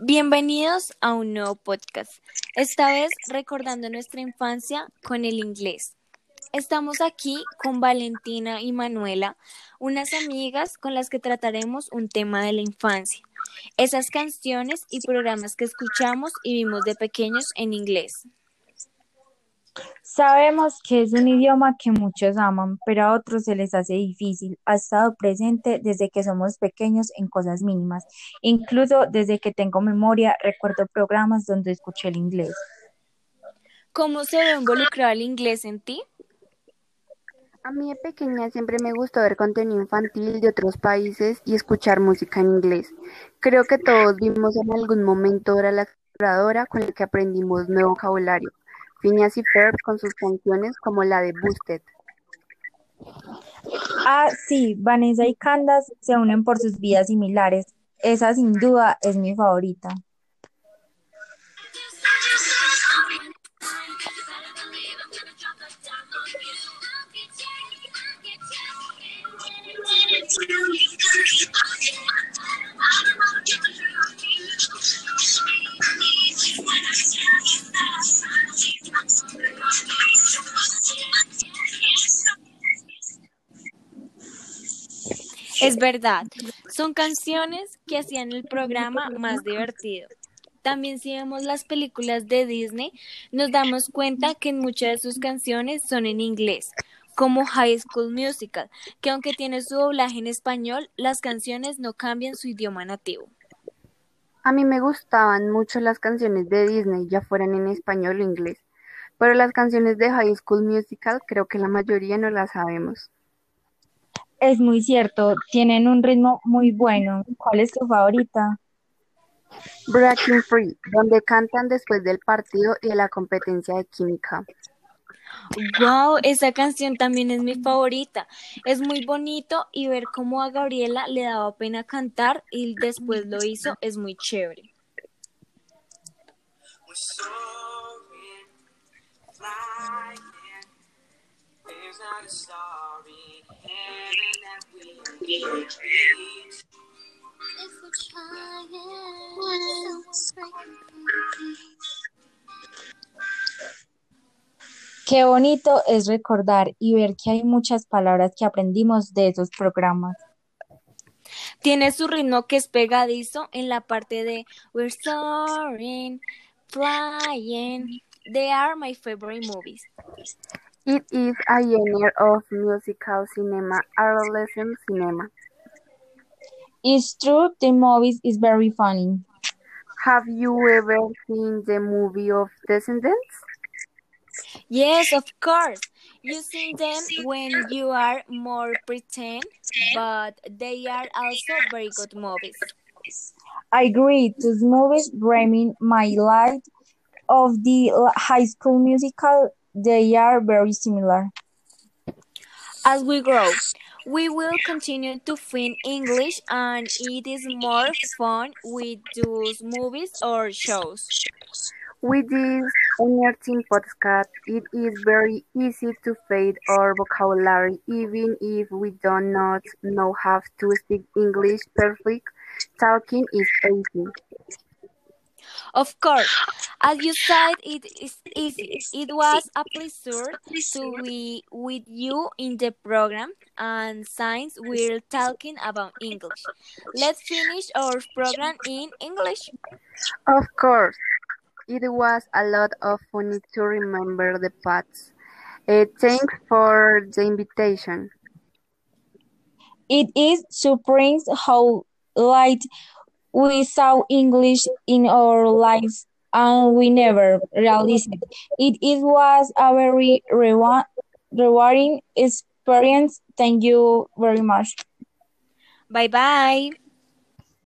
Bienvenidos a un nuevo podcast, esta vez recordando nuestra infancia con el inglés. Estamos aquí con Valentina y Manuela, unas amigas con las que trataremos un tema de la infancia, esas canciones y programas que escuchamos y vimos de pequeños en inglés. Sabemos que es un idioma que muchos aman, pero a otros se les hace difícil. Ha estado presente desde que somos pequeños en cosas mínimas. Incluso desde que tengo memoria, recuerdo programas donde escuché el inglés. ¿Cómo se ve involucrado el inglés en ti? A mí de pequeña siempre me gustó ver contenido infantil de otros países y escuchar música en inglés. Creo que todos vimos en algún momento Dora la exploradora con la que aprendimos nuevo vocabulario. Phineas y Ferb con sus canciones como la de Boosted. Ah, sí, Vanessa y Candace se unen por sus vidas similares. Esa sin duda es mi favorita. Es verdad, son canciones que hacían el programa más divertido. También si vemos las películas de Disney, nos damos cuenta que muchas de sus canciones son en inglés, como High School Musical, que aunque tiene su doblaje en español, las canciones no cambian su idioma nativo. A mí me gustaban mucho las canciones de Disney, ya fueran en español o inglés, pero las canciones de High School Musical creo que la mayoría no las sabemos. Es muy cierto, tienen un ritmo muy bueno. ¿Cuál es tu favorita? Breaking Free, donde cantan después del partido y de la competencia de química. Wow, esa canción también es mi favorita. Es muy bonito y ver cómo a Gabriela le daba pena cantar y después lo hizo es muy chévere. Qué bonito es recordar y ver que hay muchas palabras que aprendimos de esos programas. Tiene su ritmo que es pegadizo en la parte de We're soaring, flying. They are my favorite movies. It is a genre of musical cinema, adolescent cinema. It's true, the movie is very funny. Have you ever seen the movie of Descendants? Yes, of course. You see them when you are more pretend, but they are also very good movies. I agree. These movies remind my life of the high school musical. They are very similar. As we grow, we will continue to think English and it is more fun with those movies or shows. With this Energy podcast, it is very easy to fade our vocabulary even if we do not know how to speak English perfect. Talking is easy. Of course, as you said, it is easy. It was a pleasure to be with you in the program, and since we're talking about English, let's finish our program in English. Of course, it was a lot of fun to remember the past. Uh, thanks for the invitation. It is surprising how light we saw English in our lives and we never realized it. It, was a very rewarding experience. Thank you very much. Bye bye.